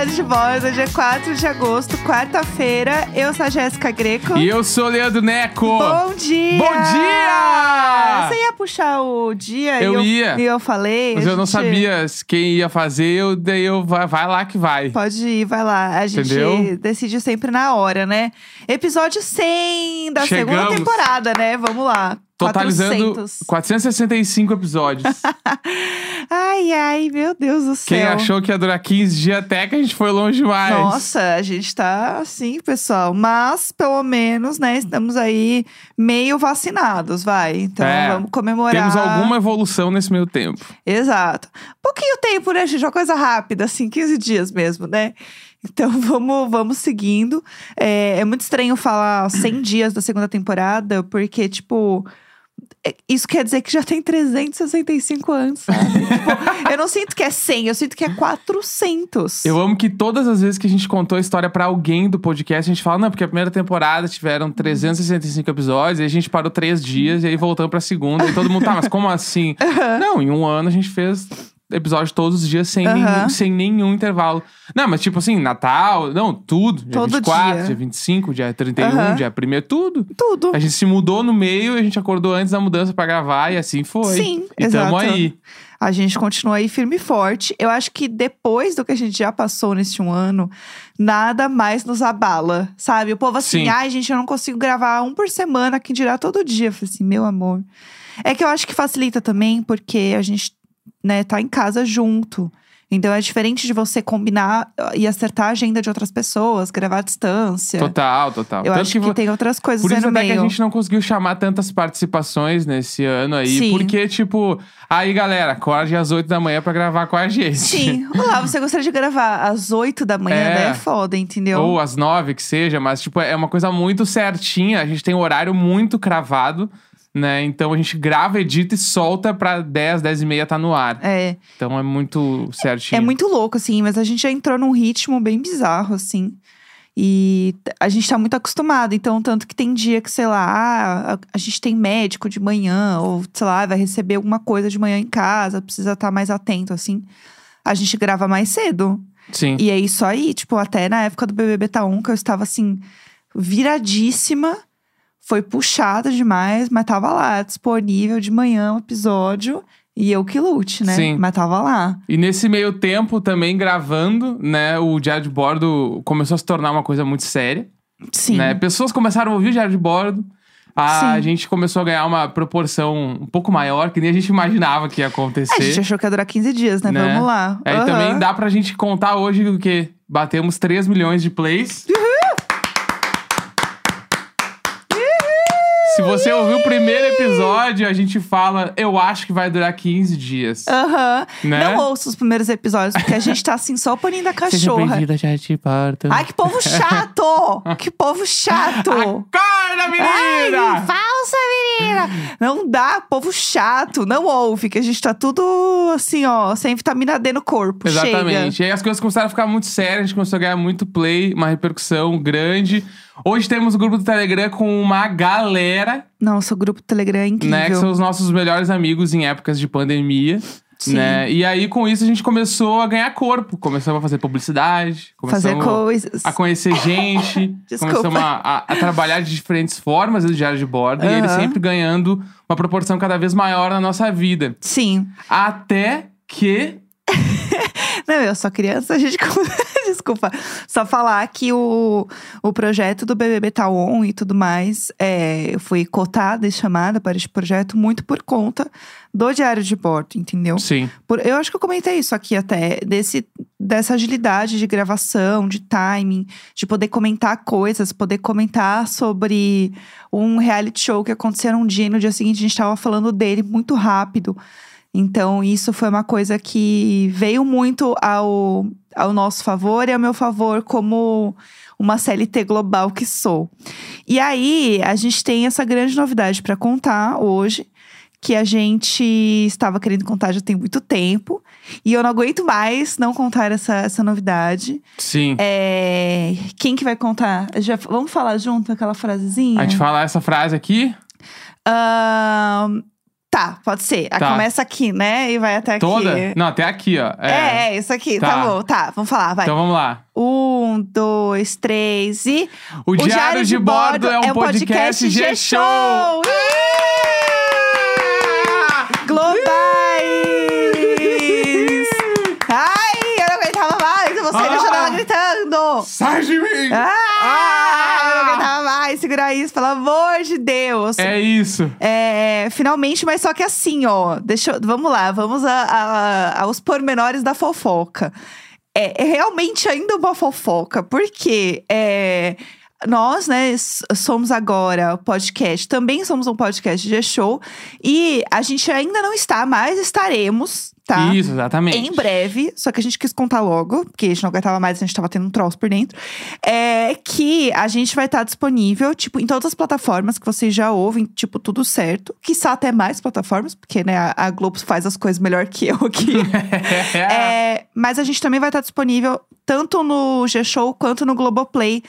Diário de Bordo, dia 4 de agosto, quarta-feira. Eu sou a Jéssica Greco. E eu sou o Leandro Neco. Bom dia! Bom dia! Você ia puxar o dia Eu e eu, ia. e eu falei. Mas eu não gente- sabia quem ia fazer, eu, daí eu vai, vai lá que vai. Pode ir, vai lá. A gente Entendeu? decide sempre na hora, né? Episódio 100 da segunda Chegamos. temporada, né? Vamos lá. Totalizando 400. 465 episódios. Ai, ai, meu Deus do céu. Quem achou que ia durar 15 dias até que a gente foi longe demais. Nossa, a gente tá assim, pessoal. Mas, pelo menos, né, estamos aí meio vacinados, vai. Então, É, vamos comemorar. Temos alguma evolução nesse meio tempo. Exato. Pouquinho tempo, né, gente? Uma coisa rápida, assim, 15 dias mesmo, né? Então, vamos, vamos seguindo. É, é muito estranho falar 100 dias da segunda temporada, porque, tipo... é- Isso quer dizer que já tem 365 anos, sabe? tipo, eu não sinto que é 100, eu sinto que é 400. Eu amo que todas as vezes que a gente contou a história pra alguém do podcast, a gente fala, não, porque a primeira temporada tiveram 365 episódios, aí a gente parou três dias, e aí voltamos pra segunda, e todo mundo, tá, mas como assim? Não, em um ano a gente fez episódio todos os dias sem, nenhum, sem nenhum intervalo. Não, mas tipo assim, Natal, não, tudo. Dia Todo 24, dia. dia 25, dia 31, Aham. dia 1 tudo. Tudo. A gente se mudou no meio, a gente acordou antes da mudança pra gravar, e assim foi. Sim, e exato. tamo aí. A gente continua aí firme e forte. Eu acho que depois do que a gente já passou neste um ano, nada mais nos abala, sabe? O povo assim, Sim. ai, gente, eu não consigo gravar um por semana, quem dirá todo dia. Eu falei assim, meu amor. É que eu acho que facilita também, porque a gente, né, tá em casa junto. Então é diferente de você combinar e acertar a agenda de outras pessoas, gravar à distância. Total, total. Eu Tanto acho que, vo- tem outras coisas Por isso no até que meio. a gente não conseguiu chamar tantas participações nesse ano aí. Sim. Porque, tipo, aí galera, acorde às 8 da manhã pra gravar com a gente. Sim. Olá, você gostaria de gravar às 8 da manhã? É. Daí é foda, entendeu? Ou às 9, que seja, mas, tipo, é uma coisa muito certinha. A gente tem um horário muito cravado, né? Então a gente grava, edita e solta pra 10, 10 e meia tá no ar. É. Então é muito certinho. É muito louco, assim, mas a gente já entrou num ritmo bem bizarro, assim. E a gente tá muito acostumado. Então, tanto que tem dia que, sei lá, ah, a, a gente tem médico de manhã, ou, sei lá, vai receber alguma coisa de manhã em casa, precisa estar mais atento, assim. A gente grava mais cedo. Sim. E é isso aí, tipo, até na época do BBB Tá1, que eu estava assim, viradíssima. Foi puxada demais, mas tava lá, disponível de manhã um episódio. E eu que lute, né? Sim. Mas tava lá. E nesse meio tempo, também gravando, né? O Diário de Bordo começou a se tornar uma coisa muito séria. Sim. né? Pessoas começaram a ouvir o Diário de Bordo. A Sim. gente começou a ganhar uma proporção um pouco maior, que nem a gente imaginava que ia acontecer. a gente achou que ia durar 15 dias, né? Né? Vamos lá. Aí Aham. também dá pra gente contar hoje o que batemos 3 milhões de plays. Se você ouviu o primeiro episódio, a gente fala, eu acho que vai durar 15 dias. Aham. Né? Não ouça os primeiros episódios, porque a gente tá assim, só o paninho da Seja cachorra. bem-vinda, Diário de Bordo. Ai, que povo chato! que povo chato! Acorda, menina! Ai, falsa, menina! Não dá, povo chato, não ouve, que a gente tá tudo assim, ó, sem vitamina D no corpo. Exatamente. Chega. E aí as coisas começaram a ficar muito sérias, a gente começou a ganhar muito play, uma repercussão grande. Hoje temos o grupo do Telegram com uma galera, Nossa, o grupo do Telegram é incrível. né? Que são os nossos melhores amigos em épocas de pandemia. Sim. Né? E aí, com isso, a gente começou a ganhar corpo. Começamos a fazer publicidade. Fazer coisas. a conhecer gente. Começamos a, a- a trabalhar de diferentes formas do diário de bordo. E ele sempre ganhando uma proporção cada vez maior na nossa vida. Sim. Até que Não, eu queria, antes da gente. Desculpa. Só falar que o, o projeto do BBB tá on e tudo mais, é, eu fui cotada e chamada para este projeto muito por conta do diário de bordo, entendeu? Sim. Por- eu acho que eu comentei isso aqui até, desse, dessa agilidade de gravação, de timing, de poder comentar coisas, poder comentar sobre um reality show que aconteceu num dia e no dia seguinte a gente tava falando dele muito rápido. Então, isso foi uma coisa que veio muito ao, ao nosso favor e ao meu favor como uma CLT global que sou. E aí, a gente tem essa grande novidade para contar hoje, que a gente estava querendo contar já tem muito tempo. E eu não aguento mais não contar essa, essa novidade. Sim. É, Quem que vai contar? Já, vamos falar junto aquela frasezinha? A gente fala essa frase aqui. Ahn, Tá, pode ser. Aí Tá. começa aqui, né? E vai até aqui. Toda? Não, até aqui, ó. É, é, isso aqui. Tá. Tá. bom, tá. Vamos falar, vai. Então vamos lá. Um, dois, três e. O, Diário, de Bordo é um podcast G-Show! Globais! Ai, eu não aguentava mais você Ah! deixando ela gritando! Sai de mim! Ah, eu não aguentava mais segurar isso, pelo amor de Deus! É isso. É, finalmente, mas só que assim, ó. Deixa, vamos lá, vamos a- a- aos pormenores da fofoca. É, é realmente ainda uma fofoca, porque é, nós, né, somos agora podcast, também somos um podcast de show e a gente ainda não está, mas estaremos, tá? Isso, exatamente. Em breve, só que a gente quis contar logo, porque a gente não aguentava mais, a gente tava tendo um troço por dentro. É que a gente vai estar disponível, tipo, em todas as plataformas que vocês já ouvem, tipo, tudo certo. Quiçá até mais plataformas, porque, né, a, a Globo faz as coisas melhor que eu aqui. É, mas a gente também vai estar disponível tanto no G-Show quanto no Globoplay,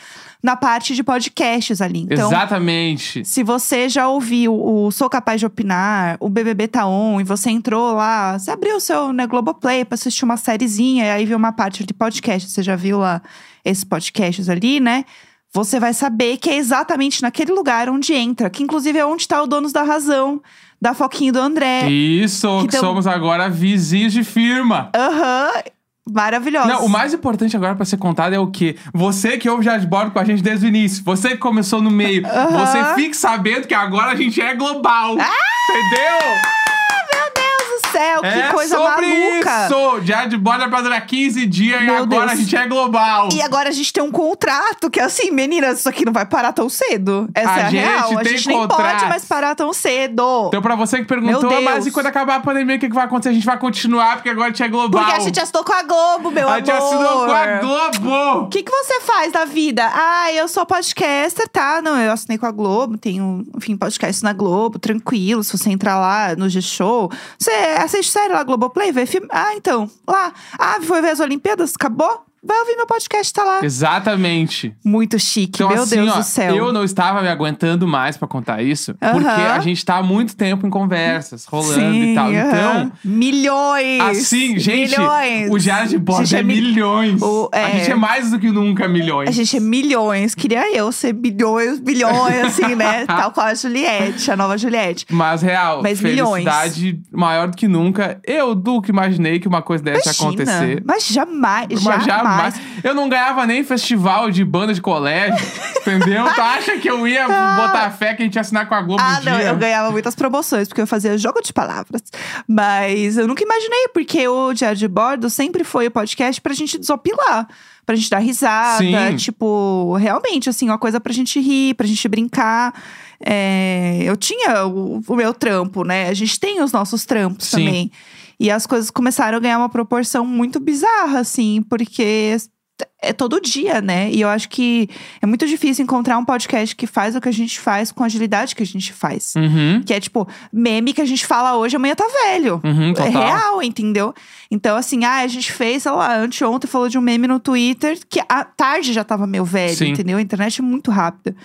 na parte de podcasts ali. Então, Exatamente. se você já ouviu o Sou Capaz de Opinar, o BBB Tá On, e você entrou lá, você abriu o seu né, Globoplay pra assistir uma sériezinha, e aí viu uma parte de podcast, você já viu lá esses podcasts ali, né? Você vai saber que é exatamente naquele lugar onde entra, que inclusive é onde tá o Donos da Razão, da Foquinha do André. Isso, que Então- somos agora vizinhos de firma. Aham, maravilhosa. Não, o mais importante agora pra ser contado é o quê? Você que ouve já de bordo com a gente desde o início, você que começou no meio, você fique sabendo que agora a gente é global. Ah! Entendeu? Meu Deus céu, que é coisa sobre maluca! isso. Diário de bordo é pra durar 15 dias e Meu agora Deus. a gente é global. E agora a gente tem um contrato que é assim, meninas, isso aqui não vai parar tão cedo. Essa A é a real. A gente nem contrato. pode mais parar tão cedo. Então, pra você que perguntou, Deus. mas e quando acabar a pandemia, o que, que vai acontecer? A gente vai continuar, porque agora a gente é global. Porque a gente assinou com a Globo, meu A amor. gente assinou com a Globo. O que, que você faz da vida? Ah, eu sou podcaster, tá? Não, eu assinei com a Globo, tenho, enfim, podcast na Globo, tranquilo. Se você entrar lá no G-Show, você assiste série lá, Globoplay, vê filme. Ah, então, lá. Ah, foi ver as Olimpíadas? Acabou? Vai ouvir meu podcast, tá lá. Exatamente. Muito chique, Então, meu assim, Deus ó, do céu. eu não estava me aguentando mais pra contar isso, Aham. porque a gente tá há muito tempo em conversas, rolando Sim, e tal. aham. Então, Milhões! assim, gente, Milhões! o Diário de Bordo é, é mi- milhões. o- A é. gente é mais do que nunca milhões. A gente é milhões. Queria eu ser bilhões, bilhões, assim, né? Tal qual a Juliette, a nova Juliette. Mas, real, Mas milhões. felicidade maior do que nunca. Eu, Duque, imaginei que uma coisa dessa ia acontecer. Mas jamais, Mas jamais. Eu não ganhava nem festival de banda de colégio, entendeu? Tu acha que eu ia botar fé que a gente ia assinar com a Globo Ah, um não, dia? eu ganhava muitas promoções, porque eu fazia jogo de palavras. Mas eu nunca imaginei, porque o Diário de Bordo sempre foi o podcast pra gente desopilar. Pra gente dar risada, Sim. tipo, realmente, assim, uma coisa pra gente rir, pra gente brincar. É, eu tinha o, o meu trampo, né? A gente tem os nossos trampos Sim. também. E as coisas começaram a ganhar uma proporção muito bizarra, assim, porque é todo dia, né? E eu acho que é muito difícil encontrar um podcast que faz o que a gente faz com a agilidade que a gente faz. Uhum, Que é tipo, meme que a gente fala hoje, amanhã tá velho. uhum, É real, entendeu? Então, assim, ah, a gente fez, sei lá, anteontem falou de um meme no Twitter que à tarde já tava meio velho, Sim. entendeu? A internet é muito rápida.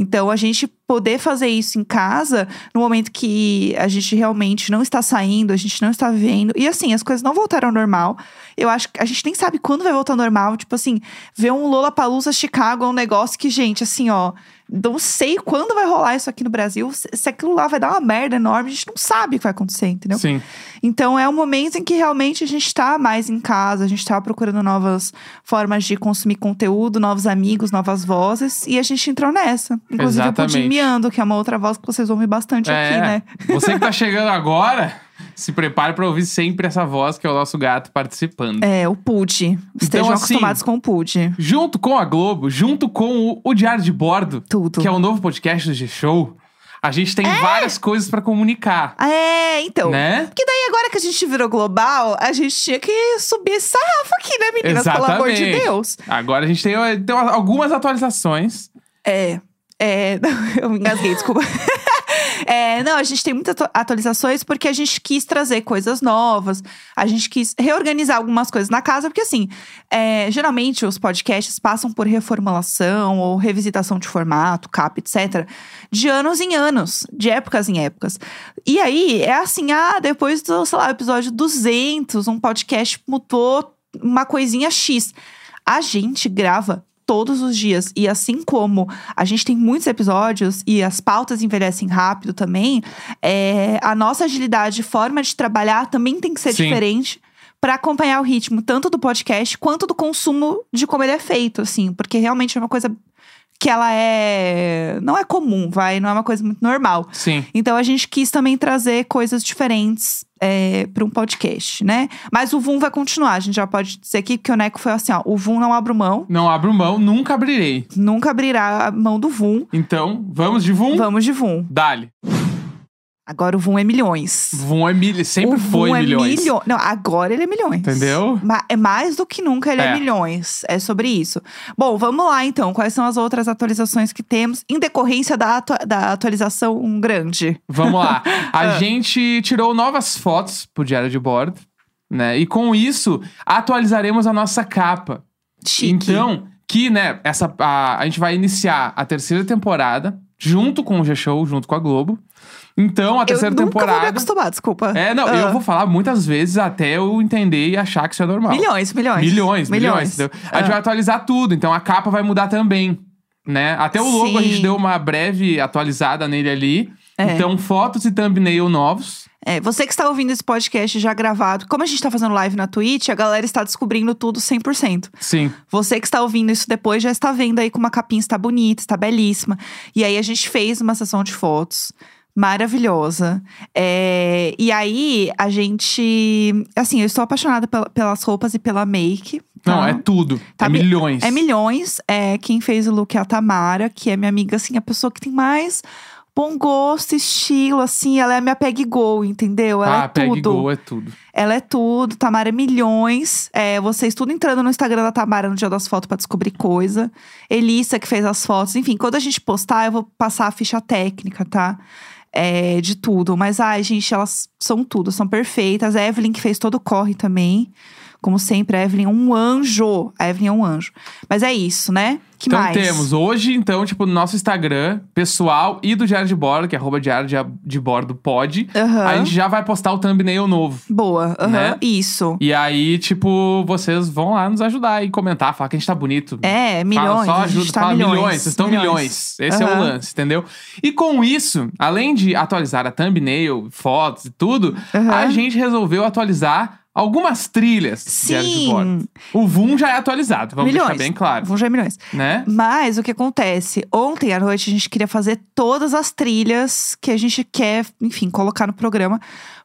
Então, a gente poder fazer isso em casa, no momento que a gente realmente não está saindo, a gente não está vendo. E assim, as coisas não voltaram ao normal. Eu acho que a gente nem sabe quando vai voltar ao normal. Tipo assim, ver um Lollapalooza Chicago é um negócio que, gente, assim, ó. Não sei quando vai rolar isso aqui no Brasil. Se, aquilo lá vai dar uma merda enorme, a gente não sabe o que vai acontecer, entendeu? Sim. Então é um momento em que realmente a gente tá mais em casa, a gente tá procurando novas formas de consumir conteúdo, novos amigos, novas vozes, e a gente entrou nessa. Inclusive o Pudim Exatamente. Miando, que é uma outra voz que vocês ouvem bastante aqui, É, né? Você que tá chegando agora, se prepare pra ouvir sempre essa voz, que é o nosso gato participando. É, o Pud. Estejam assim, acostumados com o Pud. Junto com a Globo, junto com o, o Diário de Bordo, Tudo. que é o novo podcast do G-Show, a gente tem várias coisas pra comunicar, É, então. né? Porque daí, agora que a gente virou global, a gente tinha que subir esse sarrafo aqui, né, meninas? Pelo amor de Exatamente. Deus. Agora a gente tem, tem algumas atualizações. É. É. Eu me engasguei, desculpa. É, não, a gente tem muitas atu- atualizações porque a gente quis trazer coisas novas, a gente quis reorganizar algumas coisas na casa, porque assim, é, geralmente os podcasts passam por reformulação ou revisitação de formato, cap, etc., de anos em anos, de épocas em épocas. E aí é assim, ah, depois do, sei lá, episódio 200, um podcast mudou uma coisinha X. A gente grava todos os dias. E assim como a gente tem muitos episódios e as pautas envelhecem rápido também, é, a nossa agilidade, forma de trabalhar também tem que ser Sim. diferente para acompanhar o ritmo tanto do podcast quanto do consumo de como ele é feito, assim, porque realmente é uma coisa que ela é não é comum, vai, não é uma coisa muito normal. Sim. Então a gente quis também trazer coisas diferentes é, para um podcast, né? Mas o Vum vai continuar. A gente já pode dizer aqui que o Neco foi assim: ó, o Vum não abre mão, Não abro mão, nunca abrirei. nunca abrirá a mão do Vum. Então, vamos de Vum? Vamos de Vum. Dale. Agora o Vum é milhões. Vum é mil... sempre o foi é milhões. milho- Não, agora ele é milhões. Entendeu? Ma- é mais do que nunca ele é. É. milhões. É sobre isso. Bom, vamos lá então. Quais são as outras atualizações que temos em decorrência da, da atualização grande? Vamos lá. A Ah. gente tirou novas fotos pro diário de bordo, né? E com isso, atualizaremos a nossa capa. Chique. Então, que, né, essa, a, a gente vai iniciar a terceira temporada junto com o G-Show, junto com a Globo. Então, a terceira eu nunca vou me temporada. acostumar, desculpa. É, não, Ah. eu vou falar muitas vezes até eu entender e achar que isso é normal. Milhões, milhões. Milhões, milhões. entendeu? A gente Ah. vai atualizar tudo, então a capa vai mudar também. Né? Até o logo a gente Sim. deu uma breve atualizada nele ali. É. Então, fotos e thumbnail novos. É, você que está ouvindo esse podcast já gravado, como a gente está fazendo live na Twitch, a galera está descobrindo tudo 100%. Sim. Você que está ouvindo isso depois já está vendo aí como a capinha está bonita, está belíssima. E aí a gente fez uma sessão de fotos maravilhosa. É, e aí a gente. Assim, eu estou apaixonada pela- pelas roupas e pela make. tá? Não, é tudo. Tá é mi- milhões. É milhões. É, quem fez o look é a Tamara, que é minha amiga, assim, a pessoa que tem mais bom gosto, estilo, assim. Ela é a minha peg go, entendeu? Ela ah, é Peg tudo. Go é tudo. Ela é tudo. Tamara é milhões. É, vocês tudo entrando no Instagram da Tamara no dia das fotos pra descobrir coisa. Elissa que fez as fotos. Enfim, quando a gente postar, eu vou passar a ficha técnica, tá? É, de tudo. Mas, ai, gente, elas são tudo, são perfeitas. A Evelyn que fez todo o corre também. Como sempre, a Evelyn é um anjo. A Evelyn é um anjo. Mas é isso, né? Que então mais? temos hoje, então, tipo, no nosso Instagram pessoal e do Diário de Bordo, que é arroba Diário de, Bordo pode. Aham. A gente já vai postar o thumbnail novo. Boa. aham, Né? Isso. E aí, tipo, vocês vão lá nos ajudar e comentar, falar que a gente tá bonito. É, Fala, milhões. só a ajuda, tá fala milhões. milhões, vocês estão milhões. Esse é o lance, entendeu? E com isso, além de atualizar a thumbnail, fotos e tudo, a gente resolveu atualizar algumas trilhas Diário de. Sim. O VUM já é atualizado, vamos milhões. deixar bem claro, Vão já é milhões. né? Mas o que acontece? Ontem à noite a gente queria fazer todas as trilhas que a gente quer, enfim, colocar no programa.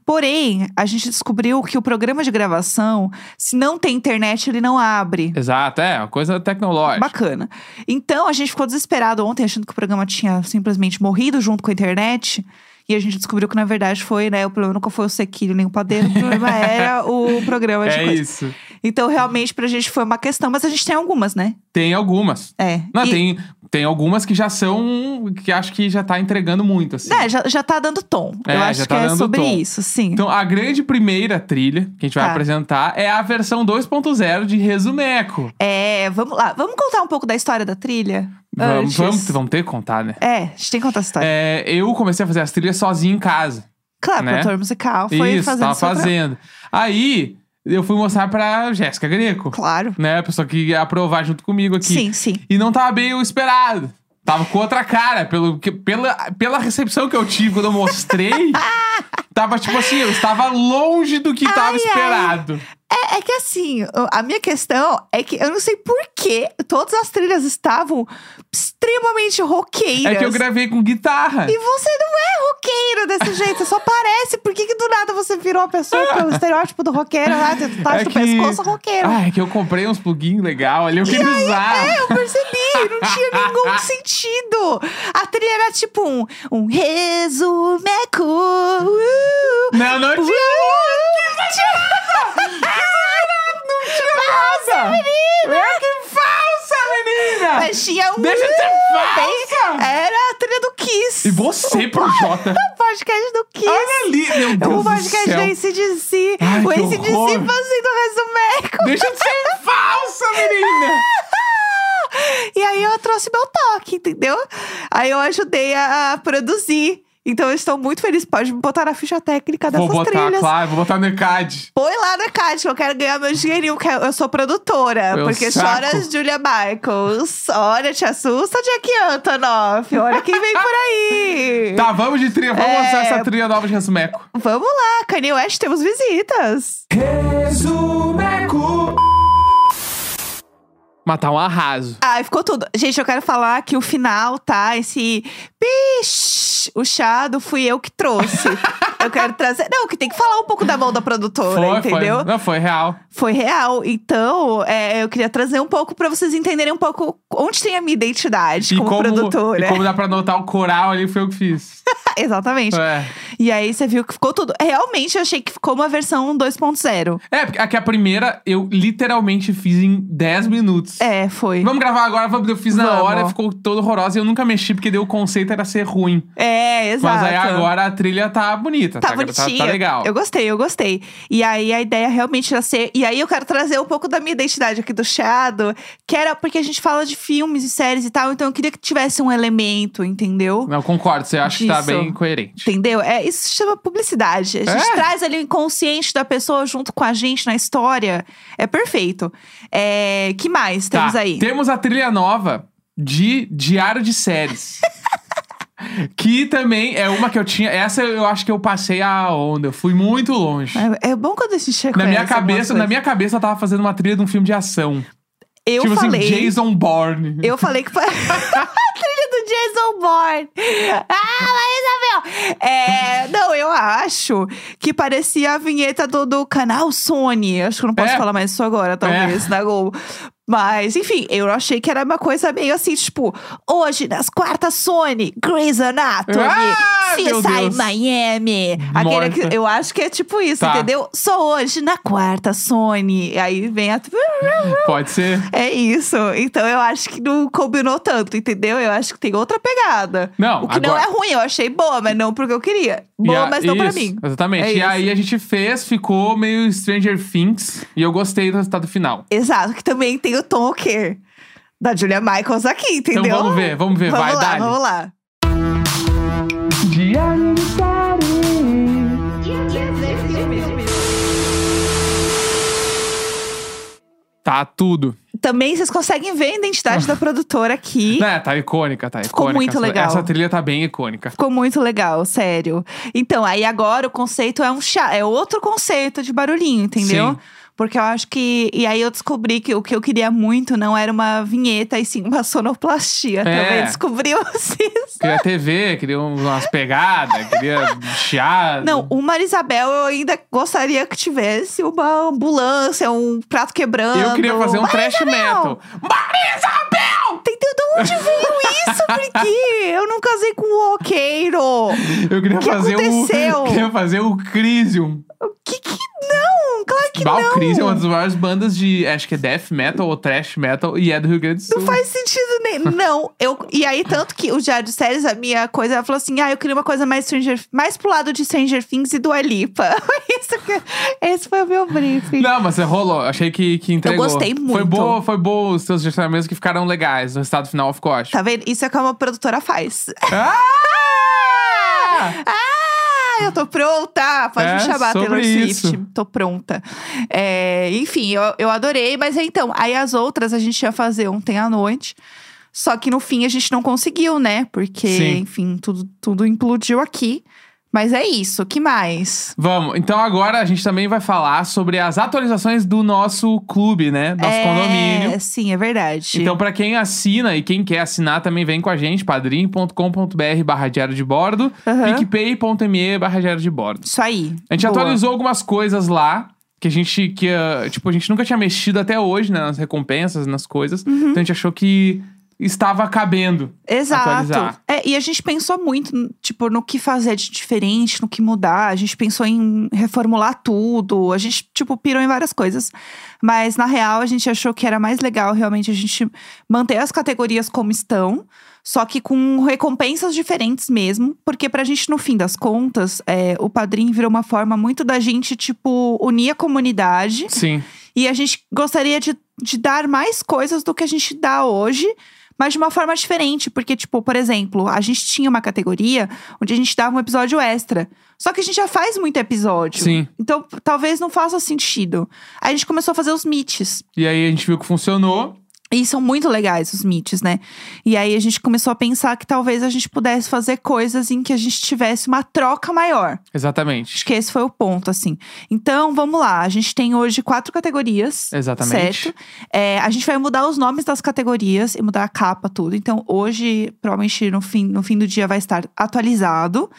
Porém, a gente descobriu que o programa de gravação, se não tem internet, ele não abre. Exato, é, uma coisa tecnológica. Bacana. Então a gente ficou desesperado ontem, achando que o programa tinha simplesmente morrido junto com a internet. E a gente descobriu que, na verdade, foi, né? O problema nunca foi o sequilho nem o padeiro, o problema era o programa de É coisa. isso. Então, realmente, pra gente foi uma questão, mas a gente tem algumas, né? Tem algumas. É. Não, E- tem, tem algumas que já são. que acho que já tá entregando muito, assim. É, já, já tá dando tom. É, Eu acho já que tá é dando sobre tom. isso, sim. Então, a grande primeira trilha que a gente vai Tá. apresentar é a versão 2.0 de Resumeco. É, vamos lá. Vamos contar um pouco da história da trilha? Vamos, vamos, vamos ter que contar, né? É, a gente tem que contar a história. É, eu comecei a fazer as trilhas sozinho em casa. claro, né? produtor musical foi Isso, fazendo tava fazendo. Aí, eu fui mostrar pra Jéssica Greco, Claro. né? A pessoa que ia aprovar junto comigo aqui. Sim, sim. E não tava bem o esperado. Tava com outra cara. Pelo, que- pela, pela recepção que eu tive quando eu mostrei, tava tipo assim, eu estava longe do que tava Ai, esperado. É, é que assim, a minha questão é que eu não sei por que todas as trilhas estavam extremamente roqueiras. É que eu gravei com guitarra. E você não é roqueiro desse jeito, você só parece. Por que, que do nada você virou a pessoa que é o estereótipo do roqueiro lá, de taxa É do que- pescoço roqueiro? Ah, é que eu comprei uns plugins legal ali, eu queria usar. É, eu percebi, não tinha nenhum sentido. A trilha era tipo um, um resumeco. Uh, Não, não tinha. Nossa, menina! É que falsa, menina! Mas tinha um. Deixa de ser bem- falsa! Era a trilha do Kiss. E você, Projota. O podcast do Kiss. Olha ali, meu Deus o do podcast céu. da ACDC. Ai, o ACDC fazendo resumeco. Deixa de ser falsa, menina. E aí eu trouxe meu toque, entendeu? Aí eu ajudei a, a produzir. Então eu estou muito feliz. Pode me botar na ficha técnica dessas Vou botar, trilhas. claro, vou botar no ECAD. Põe lá na Cátia, eu quero ganhar meu dinheirinho, que eu sou produtora. Eu porque saco. chora Julia Michaels. Olha, te assusta, Jack Antonoff. Olha quem vem por aí. Tá, vamos de trilha. Vamos É. lançar essa trilha nova de Resumeco. Vamos lá, Kanye West, temos visitas. Resumeco. Matar um arraso. Ai, ficou tudo. Gente, eu quero falar que o final, tá? Esse pish, o chado fui eu que trouxe. eu quero trazer. Não, que tem que falar um pouco da mão da produtora, Foi, entendeu? foi. Não, foi real. Foi real. Então, é, eu queria trazer um pouco pra vocês entenderem um pouco onde tem a minha identidade como, produtora. e como dá pra notar o coral ali, foi eu que fiz. Exatamente. É. E aí você viu que ficou tudo. Realmente eu achei que ficou uma versão 2.0. É, porque aqui a primeira eu literalmente fiz em 10 minutos. É, foi. Vamos gravar agora, eu fiz na Vamos. hora, ficou todo horrorosa e eu nunca mexi porque deu o conceito era ser ruim. É, exato. Mas aí agora a trilha tá bonita, Tá tá, bonitinho. tá, tá legal. Eu gostei, eu gostei. E aí a ideia realmente era ser. E aí eu quero trazer um pouco da minha identidade aqui do Chado, que era porque a gente fala de filmes e séries e tal, então eu queria que tivesse um elemento, entendeu? Não, concordo, você acha que tá bem coerente. Entendeu? É, isso se chama publicidade. A gente É. traz ali o inconsciente da pessoa junto com a gente na história. É perfeito. É, que mais temos Tá, aí? Temos a trilha nova de Diário de Séries. que também é uma que eu tinha. Essa eu acho que eu passei a onda. Eu fui muito longe. É, é bom quando a gente Na minha algumas cabeça, na minha cabeça, eu tava fazendo uma trilha de um filme de ação. Eu tipo falei. assim, Jason Bourne. Eu falei que foi a trilha do Jason Bourne. Ah, Isabel! É, não, eu acho que parecia a vinheta do, do canal Sony. Acho que eu não posso É. falar mais isso agora, talvez, na Globo. Mas, enfim, eu achei que era uma coisa meio assim, tipo, hoje nas quartas Sony, Grey's Anatomy, Ah, CSI. Miami. Aquele que, eu acho que é tipo isso, Tá. entendeu? Só hoje na quarta Sony. Aí vem a. Pode ser. É isso. Então eu acho que não combinou tanto, entendeu? Eu acho que tem outra pegada. Não, O que não agora- é ruim, eu achei boa, mas não porque eu queria. Boa, a- mas não pra isso, mim. Exatamente. É e isso. aí a gente fez, ficou meio Stranger Things. E eu gostei do resultado final. Exato, que também tem o tom o quê? Da Julia Michaels aqui, entendeu? Então vamos ver, vamos ver. Vamos Vai, lá, vamos lá. Diário de Tá tudo. Também vocês conseguem ver a identidade da produtora aqui. É, tá icônica, tá Ficou icônica. muito Essa- legal. Essa trilha tá bem icônica. Ficou muito legal, sério. Então, aí agora o conceito é um chá, é outro conceito de barulhinho, entendeu? Sim. Porque eu acho que. E aí eu descobri que o que eu queria muito não era uma vinheta, e sim uma sonoplastia. É. Também descobrimos isso. Queria TV, queria umas pegadas, queria chiado. Não, o Marisabel eu ainda gostaria que tivesse uma ambulância, um prato quebrando. Eu queria fazer um trash metal. Marisabel! Entendeu? De onde veio isso? Porque eu não casei com o roqueiro. Eu queria O que fazer aconteceu? o. Queria fazer o Crisium. Que que não? Claro que não. Crisium é uma das maiores bandas de. Acho que é death metal ou trash metal. E é do Rio Grande do Sul. Não faz sentido nem. Não, eu. E aí, tanto que o Diário de Séries, a minha coisa, ela falou assim: ah, eu queria uma coisa mais Stranger, mais pro lado de Stranger Things e do Alipa. Isso que, esse foi o meu briefing. Não, mas rolou. Achei que, que entregou. gostei Foi muito. boa, foi boa os teus gestionamentos que ficaram legais. O resultado final ficou ótimo. Tá vendo? Isso é como a produtora faz. Ah! Ah, eu tô pronta! Pode É, me chamar, Taylor isso. Swift. Tô pronta. É, enfim, eu, eu adorei, mas então, aí as outras a gente ia fazer ontem à noite. Só que no fim a gente não conseguiu, né? Porque, Sim. enfim, tudo, tudo implodiu aqui. Mas é isso, que mais? Vamos, então agora a gente também vai falar sobre as atualizações do nosso clube, né? Nosso é, condomínio. Sim, é verdade. Então, pra quem assina e quem quer assinar, também vem com a gente, padrim.com.br barra diário de bordo, Aham. picpay.me barra diário de bordo. Isso aí. A gente Boa. atualizou algumas coisas lá, que a gente, que, ah, tipo, a gente nunca tinha mexido até hoje, né, nas recompensas, nas coisas. Uhum. Então a gente achou que estava cabendo. Exato. atualizar. É, e a gente pensou muito, tipo, no que fazer de diferente, no que mudar. A gente pensou em reformular tudo. A gente, tipo, pirou em várias coisas. Mas, na real, a gente achou que era mais legal realmente a gente manter as categorias como estão. Só que com recompensas diferentes mesmo. Porque pra gente, no fim das contas, é, o padrinho virou uma forma muito da gente, tipo, unir a comunidade. Sim. E a gente gostaria de, de dar mais coisas do que a gente dá hoje, mas de uma forma diferente. Porque, tipo, por exemplo, a gente tinha uma categoria onde a gente dava um episódio extra. Só que a gente já faz muito episódio. Sim. Então, talvez não faça sentido. Aí a gente começou a fazer os meets. E aí a gente viu que funcionou. E são muito legais os meets, né? E aí a gente começou a pensar que talvez a gente pudesse fazer coisas em que a gente tivesse uma troca maior. Exatamente. Acho que esse foi o ponto, assim. Então, vamos lá. A gente tem hoje quatro categorias. Exatamente. Certo? É, a gente vai mudar os nomes das categorias e mudar a capa, tudo. Então, hoje, provavelmente no fim, no fim do dia, vai estar atualizado.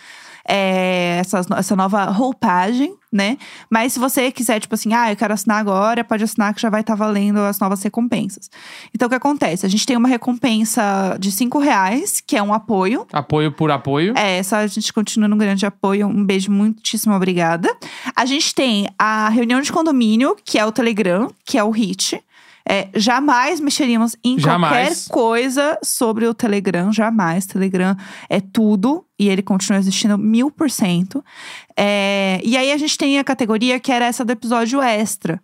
É, essas no- essa nova roupagem, né? Mas se você quiser, tipo assim, ah, eu quero assinar agora, pode assinar que já vai estar valendo as novas recompensas. Então, o que acontece? A gente tem uma recompensa de cinco reais, que é um apoio. Apoio por apoio. É, essa a gente continua no grande apoio. Um beijo, muitíssimo obrigada. A gente tem a reunião de condomínio, que é o Telegram, que é o HIT. É, jamais mexeríamos em Jamais. qualquer coisa sobre o Telegram, jamais. Telegram é tudo e ele continua existindo mil por cento. É, e aí a gente tem a categoria que era essa do episódio extra.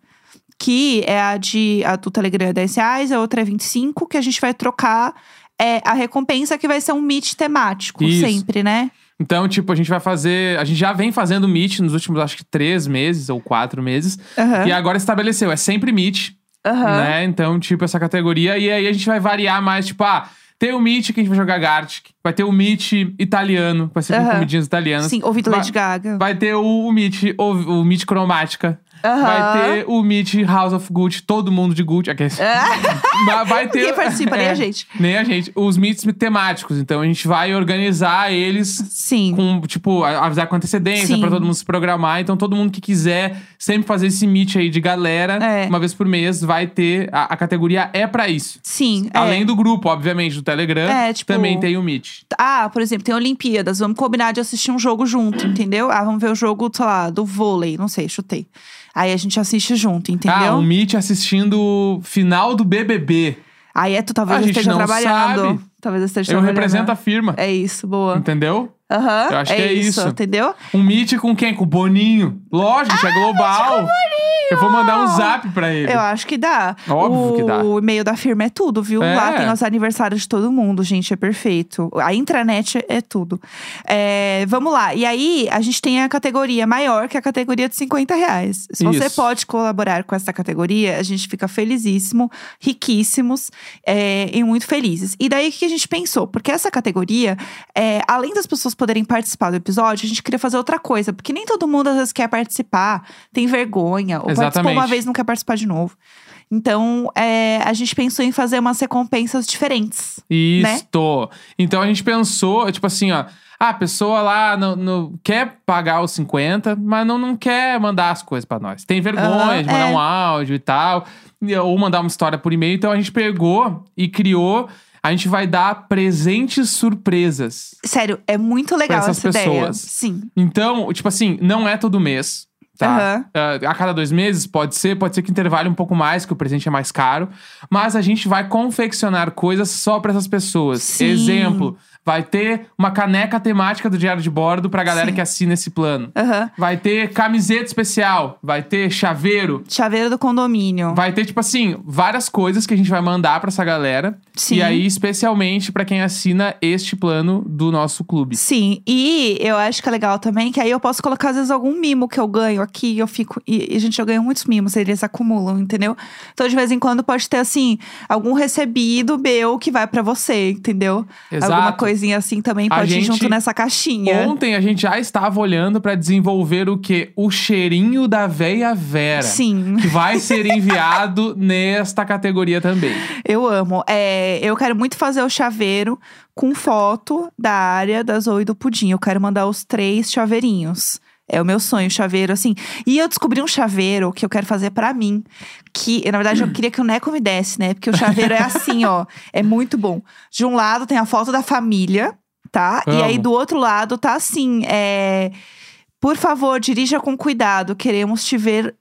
Que é a de a do Telegram é 10 reais, a outra é 25, que a gente vai trocar é, a recompensa que vai ser um meet temático, Isso. sempre, né? Então, tipo, a gente vai fazer. A gente já vem fazendo Meet nos últimos, acho que, três meses ou quatro meses. Aham. E agora estabeleceu, é sempre Meet, Aham. né? Então, tipo, essa categoria. E aí a gente vai variar mais, tipo, ah, tem o que a gente vai jogar Gartic. Vai ter o Meet italiano, que vai ser com Aham. comidinhas italianas. Sim, ouvido vai, Lady Gaga. vai ter o, o Meet, o, o Meet cromática. Aham. Vai ter o Meet House of Gucci, todo mundo de Gucci. Aqui. Vai- vai ter. Ninguém participa, nem É, a gente. Nem a gente. Os meets temáticos. Então a gente vai organizar eles Sim. com, tipo, a- avisar com antecedência Sim. pra todo mundo se programar. Então, todo mundo que quiser sempre fazer esse meet aí de galera, É. uma vez por mês, vai ter. A, a categoria é pra isso. Sim. é. Além do grupo, obviamente, do Telegram, É, tipo- também tem o meet. Ah, por exemplo, tem Olimpíadas. Vamos combinar de assistir um jogo junto, entendeu? Ah, vamos ver o jogo, sei lá, do vôlei. Não sei, chutei. Aí a gente assiste junto, entendeu? Ah, um meet assistindo o final do BBB. Aí é tu talvez A eu gente esteja não trabalhando. sabe. Talvez eu esteja Eu trabalhando. represento a firma. É isso, boa. Entendeu? Aham. Eu acho que é isso. entendeu? Um meet com quem? Com o Boninho. Lógico, isso é global. Eu vou mandar um zap pra ele. Eu acho que dá. Óbvio o, que dá. O e-mail da firma é tudo, viu? É. Lá tem os aniversários de todo mundo, gente. É perfeito. A intranet é tudo. É, vamos lá. E aí, a gente tem a categoria maior, que é a categoria de 50 reais. Se você Isso. pode colaborar com essa categoria, a gente fica felicíssimo, riquíssimos é, e muito felizes. E daí, o que a gente pensou? Porque essa categoria, é, além das pessoas poderem participar do episódio, a gente queria fazer outra coisa. Porque nem todo mundo, às vezes, quer participar, tem vergonha, ou participou Exatamente. uma vez e não quer participar de novo. Então, é, a gente pensou em fazer umas recompensas diferentes. Isto. Então a gente pensou, tipo assim, ó. Ah, a pessoa lá no, no- quer pagar os 50, mas não, não quer mandar as coisas pra nós. Tem vergonha Aham, de mandar é. um áudio e tal. Ou mandar uma história por e-mail. Então a gente pegou e criou. A gente vai dar presentes surpresas. Sério, é muito legal essas essa ideia. pessoas. Sim. Então, tipo assim, não é todo mês. Tá? Aham. Ah, a cada dois meses, pode ser, pode ser que intervale um pouco mais, que o presente é mais caro. Mas a gente vai confeccionar coisas só pra essas pessoas. Sim. Exemplo, vai ter uma caneca temática do Diário de Bordo pra galera Sim. que assina esse plano. Aham. Vai ter camiseta especial, vai ter chaveiro. Chaveiro do condomínio. Vai ter, tipo assim, várias coisas que a gente vai mandar pra essa galera. Sim. E aí, especialmente pra quem assina este plano do nosso clube. Sim, e eu acho que é legal também que aí eu posso colocar, às vezes, algum mimo que eu ganho aqui. Eu fico. E, e, gente, eu ganho muitos mimos, eles acumulam, entendeu? Então, de vez em quando, pode ter, assim, algum recebido meu que vai pra você, entendeu? Exato. Alguma coisinha assim também pode ir gente- junto nessa caixinha. Ontem a gente já estava olhando pra desenvolver o quê? O cheirinho da veia Vera. Sim. Que vai ser enviado nesta categoria também. Eu amo. É, eu quero muito fazer o chaveiro com foto da área da Zoe e do Pudim. Eu quero mandar os três chaveirinhos. É o meu sonho, chaveiro, assim. E eu descobri um chaveiro que eu quero fazer pra mim. Que, na verdade, eu queria que o Neco me desse, né? Porque o chaveiro é assim, ó. É muito bom. De um lado tem a foto da família, tá? E aí Amo. do outro lado tá assim, é. Por favor, dirija com cuidado. Queremos te ver,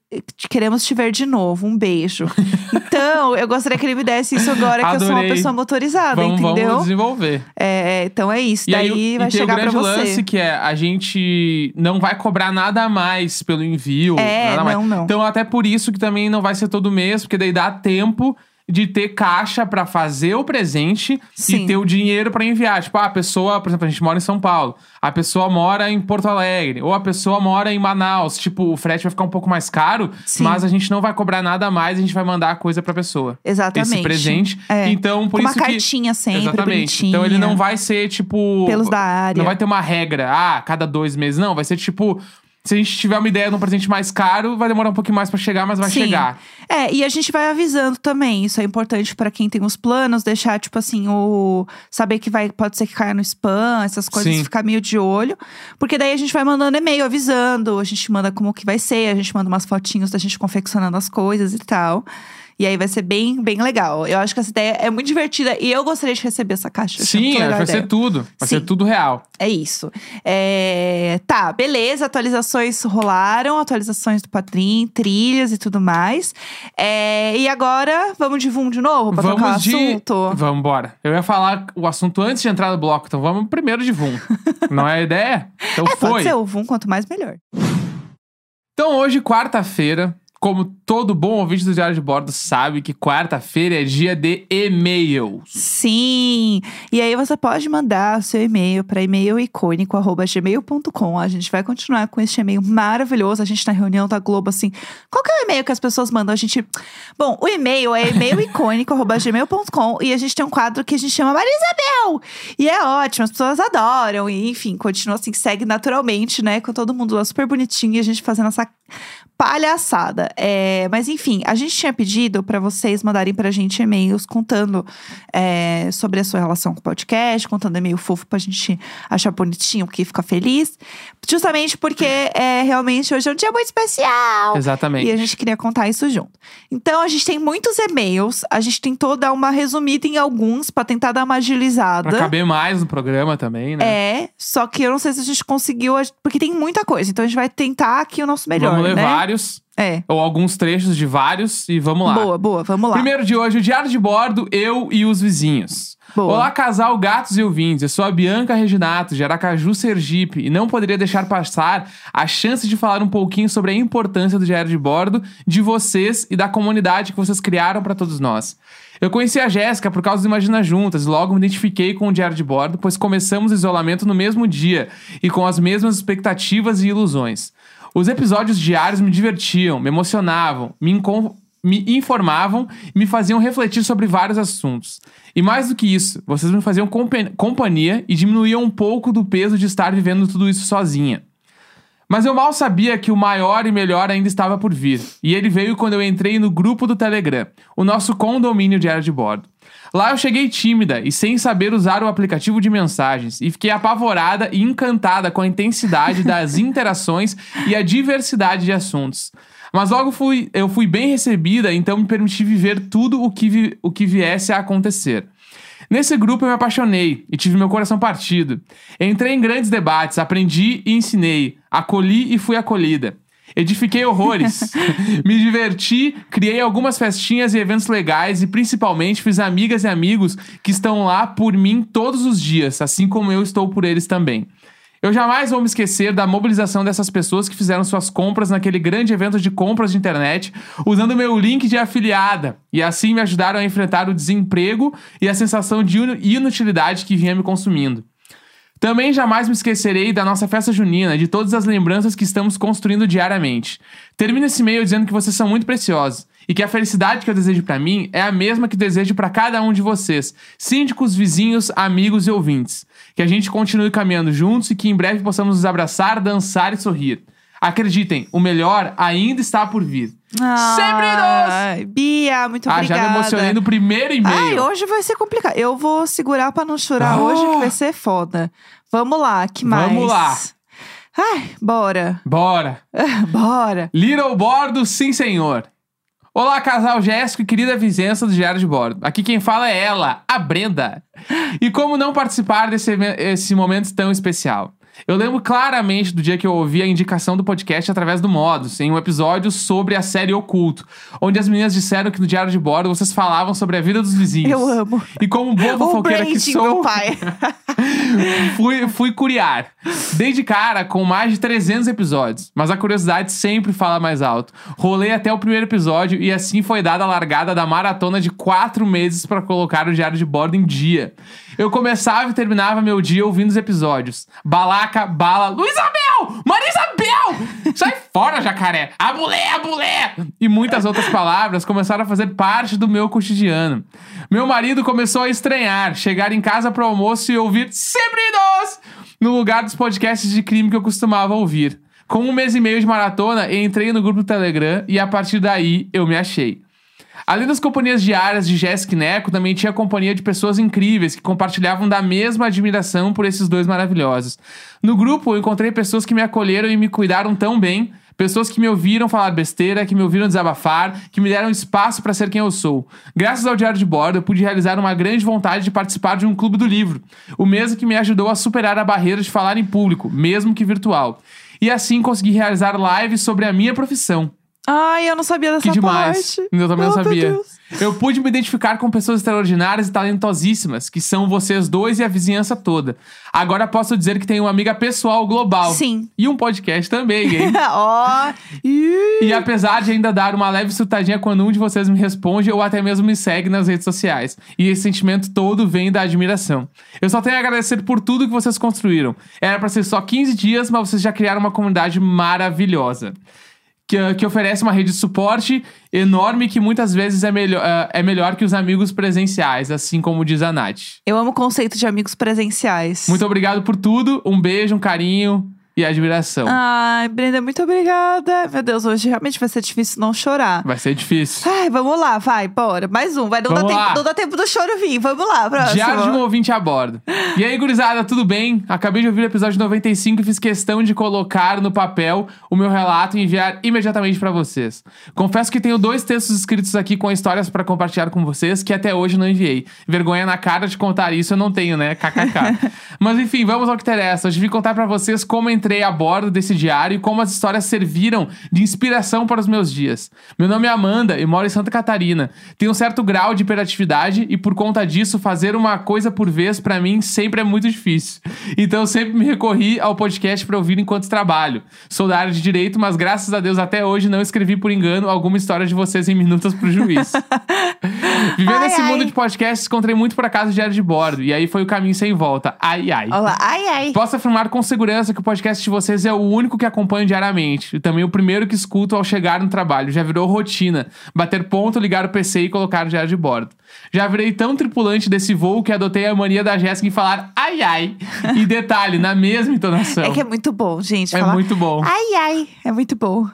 queremos te ver de novo. Um beijo. então, eu gostaria que ele me desse isso agora que eu sou uma pessoa motorizada, Vamos, entendeu? vamos desenvolver. É, então é isso. E aí, Daí e vai tem chegar o grande você. lance que é a gente não vai cobrar nada mais pelo envio. É, nada mais. não, não. Então, até por isso que também não vai ser todo mês, porque daí dá tempo de ter caixa pra fazer o presente Sim. e ter o dinheiro pra enviar. Tipo, ah, a pessoa, por exemplo, a gente mora em São Paulo, a pessoa mora em Porto Alegre, ou a pessoa mora em Manaus. Tipo, o frete vai ficar um pouco mais caro, Sim. mas a gente não vai cobrar nada mais, a gente vai mandar a coisa pra pessoa. Exatamente. Esse presente. É. Então, por Com uma isso que. cartinha sempre, Exatamente. bonitinha. Então ele não vai ser, tipo. Pelos da área. Não vai ter uma regra, ah, cada dois meses. Não, vai ser tipo. Se a gente tiver uma ideia de um presente mais caro, vai demorar um pouquinho mais pra chegar, mas vai Sim. chegar. É, e a gente vai avisando também. Isso é importante pra quem tem os planos, deixar, tipo assim, o. Saber que vai, pode ser que caia no spam, essas coisas, Sim. ficar meio de olho. Porque daí a gente vai mandando e-mail avisando, a gente manda como que vai ser, a gente manda umas fotinhos da gente confeccionando as coisas e tal. E aí vai ser bem, bem legal. Eu acho que essa ideia é muito divertida e eu gostaria de receber essa caixa. Eu Sim, vai ideia. ser tudo. Vai Sim. ser tudo real. É isso. É, Tá, beleza. Atualizações rolaram, atualizações do Padrim, trilhas e tudo mais. É, E agora, vamos de VUM de novo pra trocar o vamos de. assunto? Vamos embora. Eu ia falar o assunto antes de entrar no bloco, então vamos primeiro de VUM. Não é a ideia? Então É, foi. pode ser o VUM, quanto mais melhor. Então hoje, quarta-feira, como todo bom ouvinte do Diário de Bordo sabe que quarta-feira é dia de e-mails. Sim! E aí você pode mandar o seu e-mail para e-mailicônico.gmail.com. A gente vai continuar com esse e-mail maravilhoso. A gente na reunião da Globo, assim. Qual que é o e-mail que as pessoas mandam? A gente. Bom, o e-mail é e-mailicônico.gmail.com e a gente tem um quadro que a gente chama Marisabel! E é ótimo, as pessoas adoram. E, enfim, continua assim, segue naturalmente, né? Com todo mundo lá super bonitinho e a gente fazendo essa palhaçada. É, mas enfim, a gente tinha pedido para vocês mandarem pra gente e-mails contando é, sobre a sua relação com o podcast, contando e-mail fofo pra gente achar bonitinho, que fica feliz. Justamente porque é, realmente hoje é um dia muito especial. Exatamente. E a gente queria contar isso junto. Então, a gente tem muitos e-mails. A gente tentou dar uma resumida em alguns pra tentar dar uma agilizada. Pra caber mais no programa também, né? É, só que eu não sei se a gente conseguiu, porque tem muita coisa. Então a gente vai tentar aqui o nosso melhor, vamos ler né? vários, É. ou alguns trechos de vários, e vamos lá. Boa, boa, vamos lá. Primeiro de hoje, o Diário de Bordo, eu e os vizinhos. Boa. Olá, casal gatos e ouvintes. Eu sou a Bianca Reginato, de Aracaju, Sergipe, e não poderia deixar passar a chance de falar um pouquinho sobre a importância do Diário de Bordo, de vocês e da comunidade que vocês criaram para todos nós. Eu conheci a Jéssica por causa do Imagina Juntas e logo me identifiquei com o Diário de Bordo, pois começamos o isolamento no mesmo dia e com as mesmas expectativas e ilusões. Os episódios diários me divertiam, me emocionavam, me, me informavam e me faziam refletir sobre vários assuntos. E mais do que isso, vocês me faziam compa- companhia e diminuíam um pouco do peso de estar vivendo tudo isso sozinha. Mas eu mal sabia que o maior e melhor ainda estava por vir. E ele veio quando eu entrei no grupo do Telegram, o nosso condomínio diário de bordo. Lá eu cheguei tímida e sem saber usar o aplicativo de mensagens e fiquei apavorada e encantada com a intensidade das interações e a diversidade de assuntos. Mas logo fui, eu fui bem recebida, então me permiti viver tudo o que, vi- o que viesse a acontecer. Nesse grupo eu me apaixonei e tive meu coração partido. Entrei em grandes debates, aprendi e ensinei, acolhi e fui acolhida. Edifiquei horrores. me diverti, criei algumas festinhas e eventos legais e principalmente fiz amigas e amigos que estão lá por mim todos os dias, assim como eu estou por eles também. Eu jamais vou me esquecer da mobilização dessas pessoas que fizeram suas compras naquele grande evento de compras de internet, usando meu link de afiliada, e assim me ajudaram a enfrentar o desemprego e a sensação de inu- inutilidade que vinha me consumindo. Também jamais me esquecerei da nossa festa junina, de todas as lembranças que estamos construindo diariamente. Termino esse e-mail dizendo que vocês são muito preciosos e que a felicidade que eu desejo pra mim é a mesma que desejo pra cada um de vocês, síndicos, vizinhos, amigos e ouvintes. Que a gente continue caminhando juntos e que em breve possamos nos abraçar, dançar e sorrir. Acreditem, o melhor ainda está por vir. Sempre nós! Bia, muito Ah, obrigada. já me emocionei no primeiro e-mail. Ai, hoje vai ser complicado. Eu vou segurar pra não chorar Ah. hoje, que vai ser foda. Vamos lá, que mais? Vamos lá. Ai, bora. Bora! bora. Little Bordo, sim senhor. Olá, casal Jéssico e querida vizinhança do Diário de Bordo. Aqui quem fala é ela, a Brenda. E como não participar desse esse momento tão especial? Eu lembro claramente do dia que eu ouvi a indicação do podcast através do Modus, em um episódio sobre a série Oculto, onde as meninas disseram que no Diário de Bordo vocês falavam sobre a vida dos vizinhos. Eu amo. E como boa fofoqueira que sou, do pai. fui, fui curiar. Dei de cara com mais de 300 episódios, mas a curiosidade sempre fala mais alto. Rolei até o primeiro episódio e assim foi dada a largada da maratona de quatro meses pra colocar o diário de bordo em dia. Eu começava e terminava meu dia ouvindo os episódios. Balaca, bala, Luizabel! Marisabel! Sai fora, jacaré! Abulé, abulé! E muitas outras palavras começaram a fazer parte do meu cotidiano. Meu marido começou a estranhar, chegar em casa pro almoço e ouvir sempre nós no lugar dos podcasts de crime que eu costumava ouvir. Com um mês e meio de maratona, entrei no grupo do Telegram e a partir daí eu me achei. Além das companhias diárias de Jéssica e Neco, também tinha a companhia de pessoas incríveis que compartilhavam da mesma admiração por esses dois maravilhosos. No grupo, eu encontrei pessoas que me acolheram e me cuidaram tão bem, pessoas que me ouviram falar besteira, que me ouviram desabafar, que me deram espaço para ser quem eu sou. Graças ao Diário de Bordo, eu pude realizar uma grande vontade de participar de um clube do livro, o mesmo que me ajudou a superar a barreira de falar em público, mesmo que virtual. E assim consegui realizar lives sobre a minha profissão. Ai, eu não sabia dessa Que demais. parte. Eu também Oh, não sabia. Eu pude me identificar com pessoas extraordinárias e talentosíssimas, que são vocês dois e a vizinhança toda. Agora posso dizer que tenho uma amiga pessoal global. Sim. E um podcast também, hein? Ó. Ih. E apesar de ainda dar uma leve surtadinha quando um de vocês me responde ou até mesmo me segue nas redes sociais. E esse sentimento todo vem da admiração. Eu só tenho a agradecer por tudo que vocês construíram. Era pra ser só 15 dias, mas vocês já criaram uma comunidade maravilhosa. Que, que oferece uma rede de suporte enorme que muitas vezes é melhor, eh, é melhor que os amigos presenciais, assim como diz a Nath. Eu amo o conceito de amigos presenciais. Muito obrigado por tudo, um beijo, um carinho e admiração. Ai, Brenda, muito obrigada. Meu Deus, hoje realmente vai ser difícil não chorar. Vai ser difícil. Ai, vamos lá, vai, bora. Mais um. Vai, não, dá lá. tempo, não dá tempo do choro vir. Vamos lá, próximo. Diário de um ouvinte a bordo. E aí, gurizada, tudo bem? Acabei de ouvir o episódio 95 e fiz questão de colocar no papel o meu relato e enviar imediatamente pra vocês. Confesso que tenho dois textos escritos aqui com histórias pra compartilhar com vocês que até hoje não enviei. Vergonha na cara de contar isso eu não tenho, né? KKK. Mas enfim, vamos ao que interessa. Hoje vim contar pra vocês como entrei a bordo desse diário e como as histórias serviram de inspiração para os meus dias. Meu nome é Amanda e moro em Santa Catarina. Tenho um certo grau de hiperatividade e por conta disso fazer uma coisa por vez pra mim sempre é muito difícil. Então sempre me recorri ao podcast pra ouvir enquanto trabalho. Sou da área de direito, mas graças a Deus até hoje não escrevi por engano alguma história de vocês em minutos pro juiz. Vivendo Ai, esse ai. mundo de podcasts, encontrei muito por acaso o diário de bordo. E aí foi o caminho sem volta. Ai, ai. Olha lá. Ai, ai. Posso afirmar com segurança que o podcast de vocês é o único que acompanho diariamente. E também o primeiro que escuto ao chegar no trabalho. Já virou rotina. Bater ponto, ligar o PC e colocar o diário de bordo. Já virei tão tripulante desse voo que adotei a mania da Jéssica em falar ai ai. E detalhe, na mesma entonação. É que é muito bom, gente. É falar, muito bom. Ai, ai. É muito bom.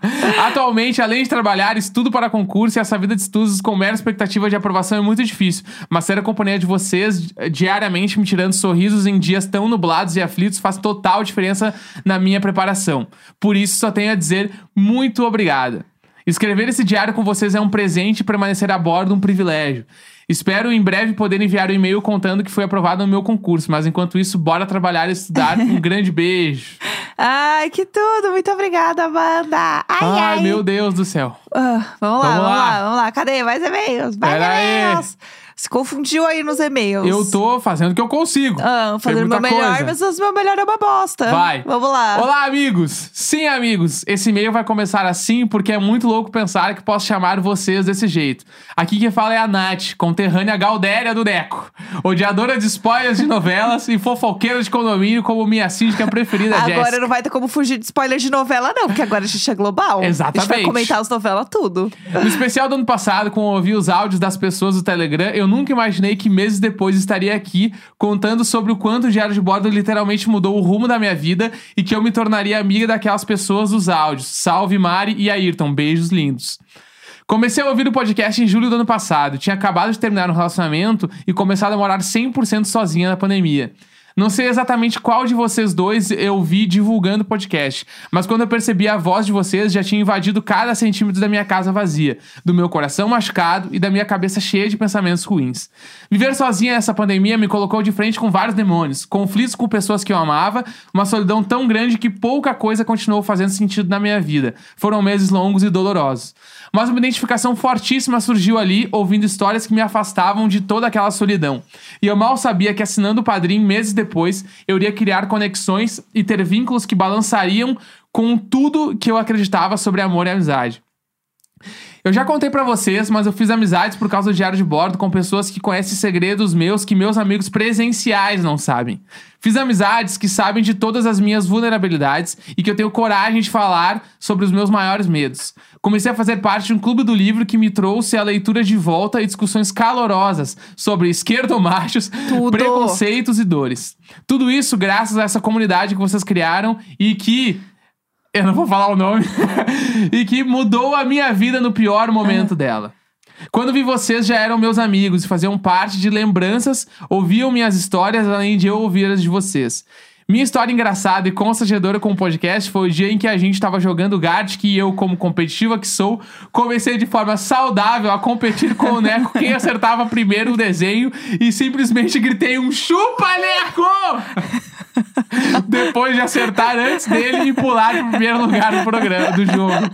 Atualmente, além de trabalhar, estudo para concurso e essa vida de estudos com mera expectativa de aprovação é muito difícil. Mas ter a companhia de vocês eh, diariamente me tirando sorrisos em dias tão nublados e aflitos faz total diferença na minha preparação. Por isso, só tenho a dizer muito obrigada. Escrever esse diário com vocês é um presente e permanecer a bordo um privilégio. Espero em breve poder enviar o e-mail contando que foi aprovado no meu concurso, mas enquanto isso, bora trabalhar e estudar. Um grande beijo. Ai, que tudo. Muito obrigada, Amanda. Ai, ai. Ai, meu Deus do céu. Ah, vamos lá, Vamos vamos lá. lá. vamos lá. Cadê? Mais e-mails. Mais Pera aí. Se confundiu aí nos e-mails. Eu tô fazendo o que eu consigo. Ah, fazendo o meu melhor, coisa. mas o meu melhor é uma bosta. Vai. Vamos lá. Olá, amigos! Sim, amigos, esse e-mail vai começar assim porque é muito louco pensar que posso chamar vocês desse jeito. Aqui quem fala é a Nath, conterrânea Galdéria do Deco, odiadora de spoilers de novelas e fofoqueira de condomínio como minha síndica preferida, Agora Jéssica. não vai ter como fugir de spoiler de novela, não, porque agora a gente é global. A gente vai Exatamente. comentar as novelas tudo. No especial do ano passado, quando eu ouvi os áudios das pessoas do Telegram, eu nunca imaginei que meses depois estaria aqui contando sobre o quanto o Diário de Bordo literalmente mudou o rumo da minha vida e que eu me tornaria amiga daquelas pessoas dos áudios. Salve Mari e Ayrton, beijos lindos. Comecei a ouvir o podcast em julho do ano passado. Tinha acabado de terminar um relacionamento e começado a morar 100% sozinha na pandemia. Não sei exatamente qual de vocês dois eu vi divulgando o podcast, mas quando eu percebi a voz de vocês, já tinha invadido cada centímetro da minha casa vazia, do meu coração machucado e da minha cabeça cheia de pensamentos ruins. Viver sozinha nessa pandemia me colocou de frente com vários demônios, conflitos com pessoas que eu amava, uma solidão tão grande que pouca coisa continuou fazendo sentido na minha vida. Foram meses longos e dolorosos. Mas uma identificação fortíssima surgiu ali, ouvindo histórias que me afastavam de toda aquela solidão. E eu mal sabia que assinando o padrinho meses depois, eu iria criar conexões e ter vínculos que balançariam com tudo que eu acreditava sobre amor e amizade. Eu já contei pra vocês, mas eu fiz amizades por causa do diário de bordo com pessoas que conhecem segredos meus que meus amigos presenciais não sabem. Fiz amizades que sabem de todas as minhas vulnerabilidades e que eu tenho coragem de falar sobre os meus maiores medos. Comecei a fazer parte de um clube do livro que me trouxe a leitura de volta e discussões calorosas sobre esquerdomachos, Tudo. preconceitos e dores. Tudo isso graças a essa comunidade que vocês criaram e que eu não vou falar o nome, e que mudou a minha vida no pior momento dela. Quando vi vocês, já eram meus amigos e faziam parte de lembranças, ouviam minhas histórias além de eu ouvir as de vocês. Minha história engraçada e constrangedora com o podcast foi o dia em que a gente estava jogando Gartic e eu, como competitiva que sou, comecei de forma saudável a competir com o Neco quem acertava primeiro o desenho e simplesmente gritei um chupa, Neco! Depois de acertar antes dele e pular pro primeiro lugar no programa do jogo.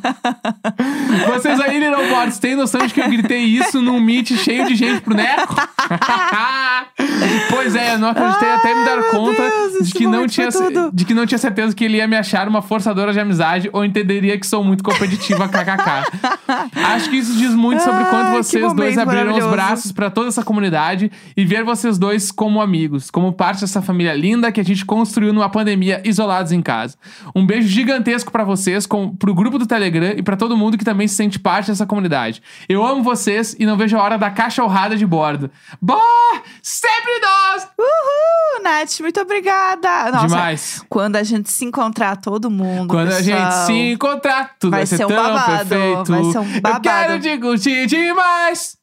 Vocês aí, Little Bots, têm noção de que eu gritei isso num meet cheio de gente pro Neco? pois é, eu não acreditei até me dar conta Deus, de que, não momento tinha, tudo. de que não tinha certeza que ele ia me achar uma forçadora de amizade ou entenderia que sou muito competitiva, kkk. Acho que isso diz muito sobre quanto que vocês dois abriram os braços pra toda essa comunidade e ver vocês dois como amigos, como parte dessa família linda que a gente construiu numa pandemia isolados em casa. Um beijo gigantesco pra vocês, com, pro grupo do Telegram e pra todo mundo que também se sente parte dessa comunidade. Eu amo vocês e não vejo a hora da cachorrada de bordo. Boa! Sempre nós! Uhul, Nath, muito obrigada. Nossa, Demais. Quando a gente se encontrar, todo mundo. Quando a gente pessoal. se encontrar, tudo vai, Vai ser, ser um tão babado, perfeito. vai ser um Eu babado. quero te curtir demais.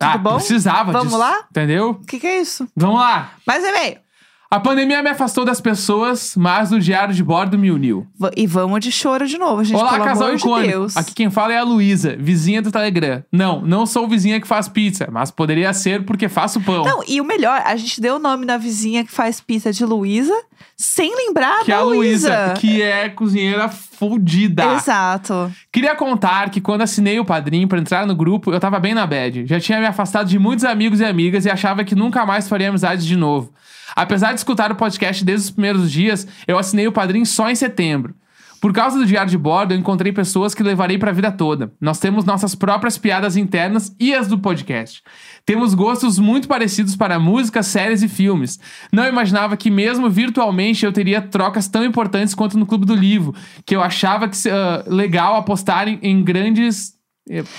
ah, bom? precisava Vamos disso. lá? Entendeu? O que, que é isso? Vamos lá. Mais e-mail. A pandemia me afastou das pessoas, mas o diário de bordo me uniu. V- E vamos de choro de novo, gente. Olá, casal de icônico. Deus. Aqui quem fala é a Luísa, vizinha do Telegram. Não, não sou vizinha que faz pizza, mas poderia ser porque faço pão. Não, e o melhor, a gente deu o nome da vizinha que faz pizza de Luísa, sem lembrar que é da a Luísa, que é cozinheira fodida. Exato. Queria contar que quando assinei o padrinho pra entrar no grupo, eu tava bem na bad. Já tinha me afastado de muitos amigos e amigas e achava que nunca mais faria amizades de novo. Apesar de escutar o podcast desde os primeiros dias, eu assinei o padrinho só em setembro. Por causa do diário de bordo, eu encontrei pessoas que levarei pra vida toda. Nós temos nossas próprias piadas internas e as do podcast. Temos gostos muito parecidos para músicas, séries e filmes. Não imaginava que, mesmo virtualmente, eu teria trocas tão importantes quanto no Clube do Livro, que eu achava que ah, legal apostar em, em grandes.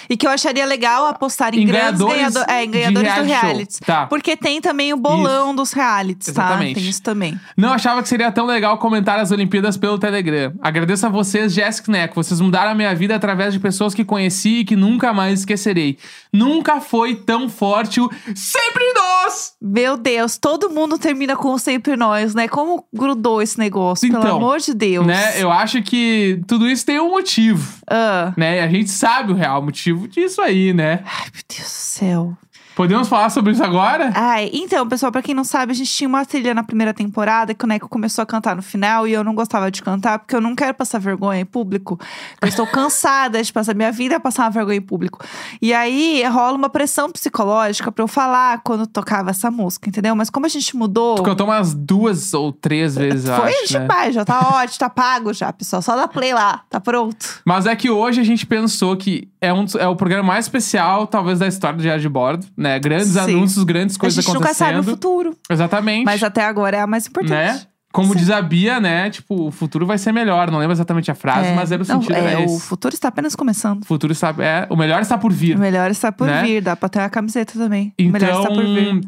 E que eu acharia legal apostar em, Em grandes ganhadores ganhador- é, em de ganhadores do reality show. reality. Tá. Porque tem também o bolão dos realities, tá? Exatamente. Tem isso também. Não achava que seria tão legal comentar as Olimpíadas pelo Telegram. Agradeço a vocês, Jéssica e Neco. Vocês mudaram a minha vida através de pessoas que conheci e que nunca mais esquecerei. Nunca foi tão forte o Sempre Nós! Meu Deus, todo mundo termina com o sempre nós, né? Como grudou esse negócio, pelo Então, amor de Deus. Né? Eu acho que tudo isso tem um motivo, Ah. né? E a gente sabe o real motivo disso aí, né? Ai, meu Deus do céu. Podemos falar sobre isso agora? Ai, então, pessoal, pra quem não sabe, a gente tinha uma trilha na primeira temporada que o Neco começou a cantar no final e eu não gostava de cantar porque eu não quero passar vergonha em público. Eu estou cansada de passar minha vida a passar uma vergonha em público. E aí rola uma pressão psicológica pra eu falar quando tocava essa música, entendeu? Mas como a gente mudou. Tu cantou umas duas ou três vezes, eu Foi acho, né? demais, já tá ótimo, tá pago já, pessoal. Só dá play lá, tá pronto. Mas é que hoje a gente pensou que é, um, é o programa mais especial, talvez, da história do Diário de Bordo, né? Grandes Sim. anúncios, grandes a coisas gente nunca sabe o acontecendo. futuro. Exatamente. Mas até agora é a mais importante. né? Como Sim. diz a Bia, né? Tipo, o futuro vai ser melhor. Não lembro exatamente a frase, É. mas era o Não, sentido é, era o futuro está apenas começando. O futuro está. É, o melhor está por vir. O melhor está por Né? vir, dá pra ter a camiseta também. o melhor Então, está por vir.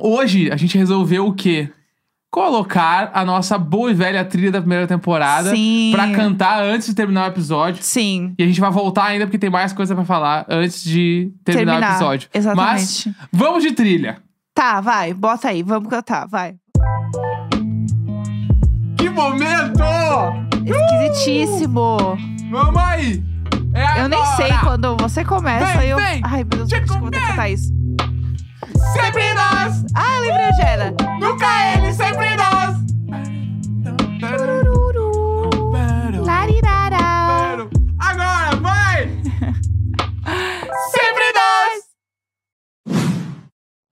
hoje a gente resolveu o quê? Colocar a nossa boa e velha trilha da primeira temporada Sim. pra cantar antes de terminar o episódio. Sim. E a gente vai voltar ainda porque tem mais coisa pra falar antes de terminar, Terminar. o episódio. Exatamente. Mas vamos de trilha. Tá, vai, bota aí, vamos cantar, vai. momento! Esquisitíssimo. Mamãe! É Eu nem sei quando você começa. Vem, eu... vem. Ai, meu Deus, Te acho que vou ter que cantar isso. Sempre nós! Ah, eu lembrei onde era. Nunca ele, sempre nós! Larirara. Agora, vai! sempre nós!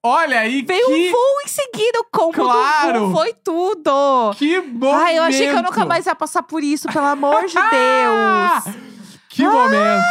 Olha aí Veio que, um voo em seguida, o combo Claro. do voo foi tudo. que momento! Ai, eu achei que eu nunca mais ia passar por isso, pelo amor de Deus. Que momento!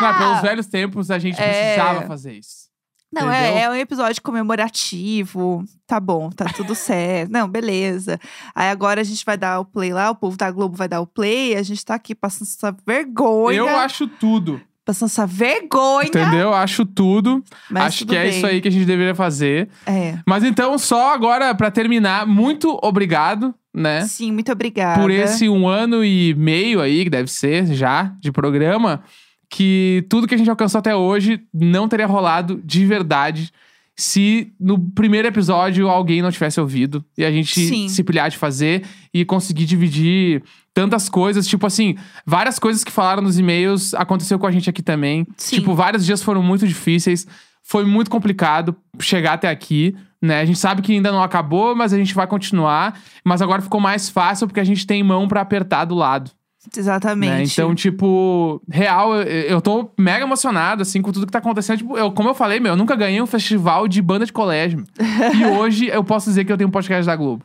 Não, Ah! pelos velhos tempos a gente É. precisava fazer isso. Não, é, é um episódio comemorativo. Tá bom, tá tudo certo. Não, beleza. Aí agora a gente vai dar o play lá, o povo da Globo vai dar o play. A gente tá aqui passando essa vergonha. Eu acho tudo, Passando essa vergonha. entendeu? Acho tudo. Mas acho tudo que é bem. isso aí que a gente deveria fazer. É. Mas então, só agora, pra terminar, muito obrigado, né? Sim, muito obrigada. Por esse um ano e meio aí, que deve ser já, de programa, que tudo que a gente alcançou até hoje não teria rolado de verdade se no primeiro episódio alguém não tivesse ouvido e a gente Sim. se pilhar de fazer e conseguir dividir tantas coisas, tipo assim, várias coisas que falaram nos e-mails aconteceu com a gente aqui também. Sim. Tipo, vários dias foram muito difíceis, foi muito complicado chegar até aqui, né? A gente sabe que ainda não acabou, mas a gente vai continuar, mas agora ficou mais fácil porque a gente tem mão pra apertar do lado. Exatamente. Né? Então, tipo, real, eu, eu tô mega emocionado, assim, com tudo que tá acontecendo. Tipo, eu, como eu falei, meu, eu nunca ganhei um festival de banda de colégio. e hoje eu posso dizer que eu tenho um podcast da Globo.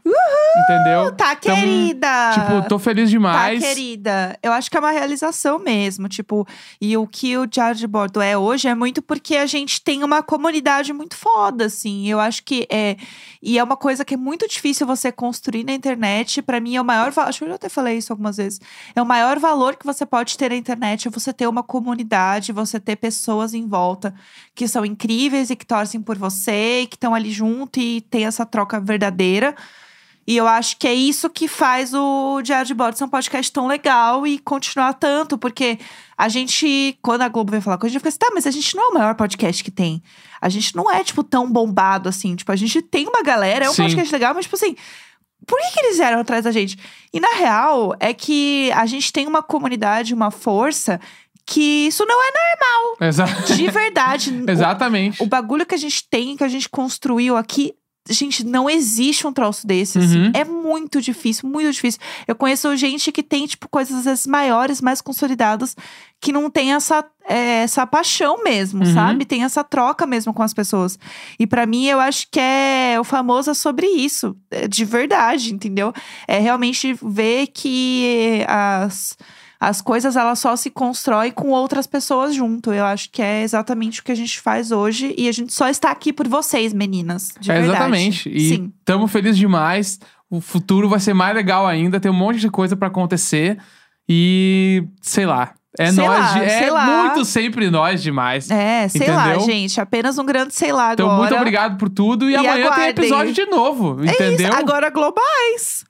Entendeu? Tá, Então, querida. Tipo, tô feliz demais. Tá, querida. Eu acho que é uma realização mesmo. Tipo, e o que o Diário de Bordo é hoje é muito porque a gente tem uma comunidade muito foda, assim. Eu acho que é. E é uma coisa que é muito difícil você construir na internet. Pra mim, é o maior. va- Acho que eu já até falei isso algumas vezes. É o maior valor que você pode ter na internet é você ter uma comunidade, você ter pessoas em volta que são incríveis e que torcem por você e que estão ali junto e tem essa troca verdadeira. E eu acho que é isso que faz o Diário de Bordo ser um podcast tão legal e continuar tanto, porque a gente, quando a Globo veio falar com a gente, fica assim, tá, mas a gente não é o maior podcast que tem. A gente não é, tipo, tão bombado assim. Tipo, a gente tem uma galera, é um Sim. podcast legal, mas, tipo assim, por que, que eles vieram atrás da gente? E na real, é que a gente tem uma comunidade, uma força, que isso não é Exa- de verdade. O- Exatamente. o bagulho que a gente tem, que a gente construiu aqui, gente, não existe um troço desse, assim. Uhum. É muito difícil, muito difícil. Eu conheço gente que tem, tipo, coisas às vezes maiores, mais consolidadas, que não tem essa, é, essa paixão mesmo, Uhum. sabe? Tem essa troca mesmo com as pessoas. E pra mim, eu acho que é o famoso é sobre isso, é de verdade, entendeu? É realmente ver que as as coisas elas só se constroem com outras pessoas junto. Eu acho que é exatamente o que a gente faz hoje e a gente só está aqui por vocês, meninas. De É, verdade. exatamente. E tamo felizes demais. O futuro vai ser mais legal ainda. Tem um monte de coisa pra acontecer. E sei lá. É Sei nós. lá, de- é lá. muito sempre nós demais. É, sei lá, Entendeu? gente. Apenas um grande sei lá Então, agora. muito obrigado por tudo. E, E amanhã tem aguardem. episódio de novo. É entendeu? isso. Agora globais.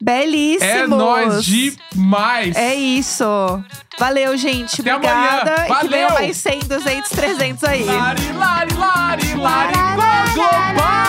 Belíssimos. É nós demais. É isso. Valeu, gente. Até Obrigada. Amanhã. Valeu. E que venham mais 100, 200, 300 aí. Lari, lari, lari, lari, lari, lari, lari, lari, lari, lari,